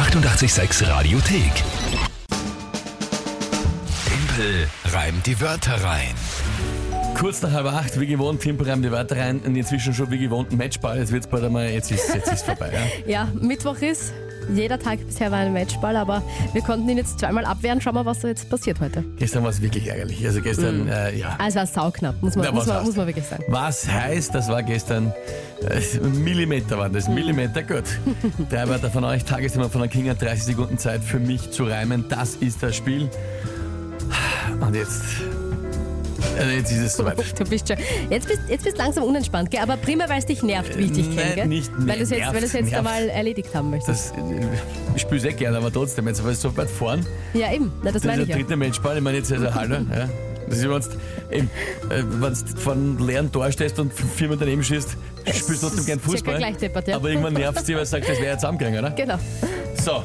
886 Radiothek. Tempel reimt die Wörter rein. Kurz nach halb acht, wie gewohnt, Timpel reimt die Wörter rein und inzwischen schon wie gewohnt ein Matchball. Jetzt wird's bald einmal, jetzt ist jetzt ist vorbei. Ja? Ja, Mittwoch ist. Jeder Tag bisher war ein Matchball, aber wir konnten ihn jetzt zweimal abwehren. Schauen wir, was da jetzt passiert heute. Gestern war es wirklich ärgerlich. Also gestern, äh, ja. Es war sauknapp, muss man, Ja, muss man, muss man wirklich sagen. Was heißt, das war gestern äh, Millimeter waren das, Millimeter, gut. Drei Wörter von euch, Tagesthema von der King hat 30 Sekunden Zeit für mich zu reimen. Das ist das Spiel. Und jetzt, also jetzt ist es soweit. Du bist schon. Jetzt bist jetzt bist langsam unentspannt, gell? aber prima, weil es dich nervt, wie ich dich Nein, kenne, gell? nicht weil du es jetzt, nervt, weil du's jetzt nervt. einmal erledigt haben möchtest. Das, äh, ich spiele sehr gerne, aber trotzdem, jetzt war es so weit vorn. ja, eben. Na, das Das meine ist ich der ja. dritte Matchball, ich meine jetzt also Hallo. Ja. Das ist, wenn du äh, wenn's von leeren Tor stehst und viermal daneben schießt, spielst du trotzdem gern Fußball. gleich deppert, ja. Aber irgendwann nervst du, weil du sagst, das wäre jetzt zusammengegangen, oder? Genau. So,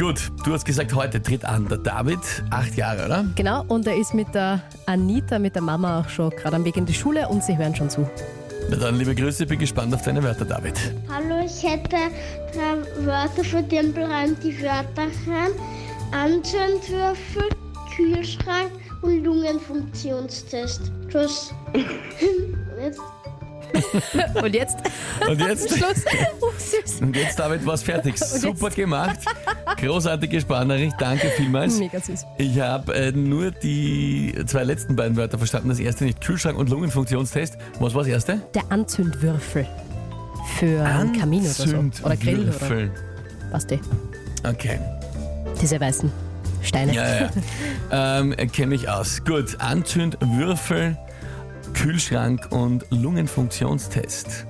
gut. Du hast gesagt, heute tritt an der David, acht Jahre, oder? Genau, und er ist mit der Anita, mit der Mama auch schon gerade am Weg in die Schule und sie hören schon zu. Na dann, liebe Grüße, bin gespannt auf deine Wörter, David. Hallo, ich hätte drei Wörter für Tempelreim, die Wörter rein. Anzündwürfel, Kühlschrank und Lungenfunktionstest. Tschüss. Jetzt Und jetzt? Und jetzt? Schluss. Oh, süß. Und jetzt, David, was fertig. Super jetzt? gemacht. Großartige Sprachnachricht, danke vielmals. Mega süß. Ich habe äh, nur die zwei letzten beiden Wörter verstanden. Das erste nicht Kühlschrank und Lungenfunktionstest. Was war das erste? Der Anzündwürfel. Für einen Kamin oder so. Oder Grill oder Anzündwürfel. was die. Okay. Diese weißen Steine. Ja, ja. ja. ähm, Kenne ich aus. Gut. Anzündwürfel, Kühlschrank und Lungenfunktionstest.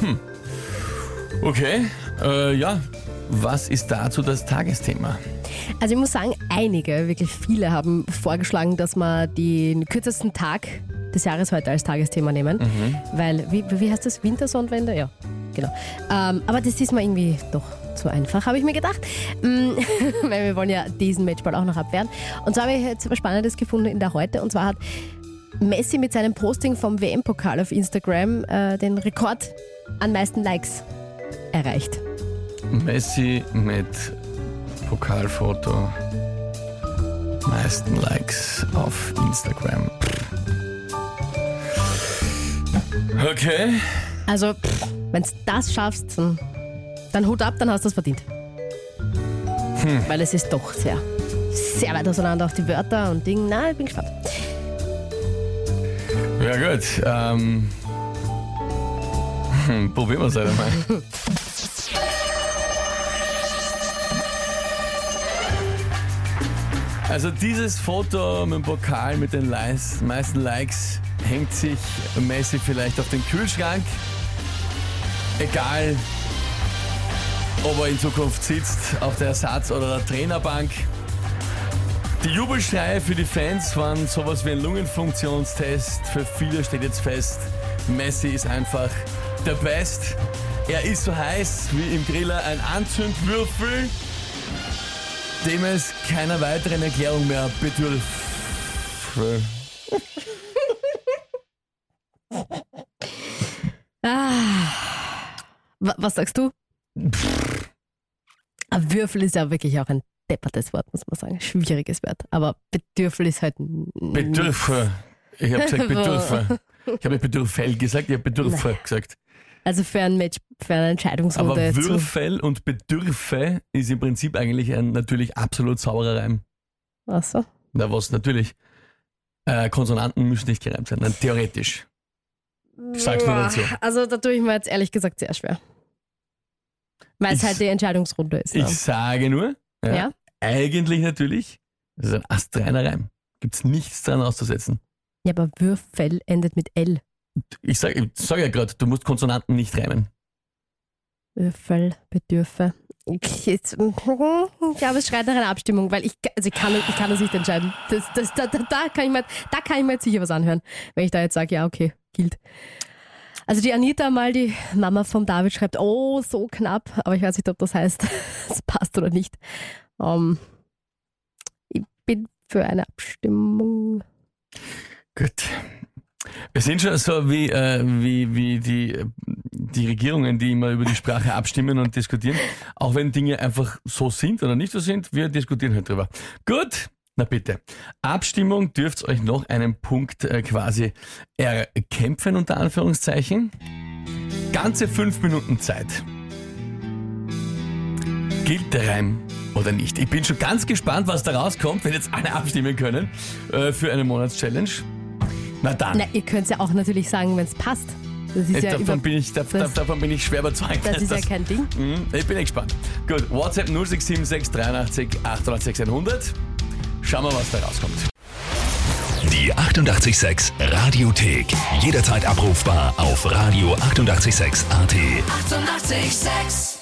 Hm. Okay. Äh, ja. Was ist dazu das Tagesthema? Also ich muss sagen, einige, wirklich viele haben vorgeschlagen, dass wir den kürzesten Tag des Jahres heute als Tagesthema nehmen. Weil, wie, wie heißt das? Wintersonnenwende? Ja, genau. Ähm, aber das ist mir irgendwie doch zu einfach, habe ich mir gedacht. Mm, Weil wir wollen ja diesen Matchball auch noch abwehren. Und zwar habe ich jetzt was Spannendes gefunden in der Heute. Und zwar hat Messi mit seinem Posting vom WM-Pokal auf Instagram äh, den Rekord an meisten Likes erreicht. Messi mit Pokalfoto. Meisten Likes auf Instagram. Okay. Also, wenn du das schaffst, dann, dann Hut ab, dann hast du es verdient. Weil es ist doch sehr, sehr weit auseinander, auch die Wörter und Dinge. Na, ich bin gespannt. Ja gut. Ähm, hm, probieren wir es halt einmal. Also dieses Foto mit dem Pokal mit den meisten Likes hängt sich Messi vielleicht auf den Kühlschrank. Egal, ob er in Zukunft sitzt auf der Ersatz- oder der Trainerbank. Die Jubelschreie für die Fans waren sowas wie ein Lungenfunktionstest. Für viele steht jetzt fest, Messi ist einfach der Best. Er ist so heiß wie im Griller ein Anzündwürfel, dem es keiner weiteren Erklärung mehr bedürft. Wa- Was sagst du? Ein Würfel ist ja wirklich auch ein deppertes Wort, muss man sagen. Schwieriges Wort. Aber Bedürfel ist halt. Bedürfe. Ich habe gesagt Bedürfe. Ich habe nicht Bedürfel gesagt, ich habe Bedürfe gesagt. Also für ein Match, für eine Entscheidungsrunde. Aber zu, Würfel und Bedürfe ist im Prinzip eigentlich ein natürlich absolut sauberer Reim. Ach so. Na was, natürlich. Äh, Konsonanten müssen nicht gereimt sein, nein, theoretisch. Sag's nur dazu. Also da tue ich mir jetzt ehrlich gesagt sehr schwer. Weil es halt die Entscheidungsrunde ist. Ich Ja. sage nur, ja, Ja? eigentlich natürlich, das ist ein astreiner Reim. Gibt's nichts dran auszusetzen. ja, aber Würfel endet mit L. Ich sage sag ja gerade, du musst Konsonanten nicht reimen. Würfel, Bedürfe. Ich, jetzt, ich glaube, es schreit nach einer Abstimmung, weil ich, also ich, kann, ich kann das nicht entscheiden. Das, das, da, da, da, kann ich mir, da kann ich mir jetzt sicher was anhören, wenn ich da jetzt sage, ja, okay, gilt. Also die Anita mal, die Mama vom David schreibt, oh, so knapp, aber ich weiß nicht, ob das heißt, es passt oder nicht. Ähm, ich bin für eine Abstimmung. Gut. Wir sind schon so wie, äh, wie, wie die, die Regierungen, die immer über die Sprache abstimmen und diskutieren. Auch wenn Dinge einfach so sind oder nicht so sind, wir diskutieren halt drüber. Gut, na bitte. Abstimmung dürft euch noch einen Punkt äh, quasi erkämpfen, unter Anführungszeichen. Ganze fünf Minuten Zeit. Gilt der Reim oder nicht? Ich bin schon ganz gespannt, was da rauskommt, wenn jetzt alle abstimmen können äh, für eine Monatschallenge. Na dann. Na, ihr könnt ja auch natürlich sagen, wenn es passt. Das ist Äh, ja davon, über, bin ich, da, das- davon bin ich schwer überzeugt. das ist ja dass- kein Ding. Mhm, ich bin gespannt. Gut, WhatsApp 0676 83 886 100. Schauen wir, was da rauskommt. Die 886 Radiothek. Jederzeit abrufbar auf radio886.at. 886! 886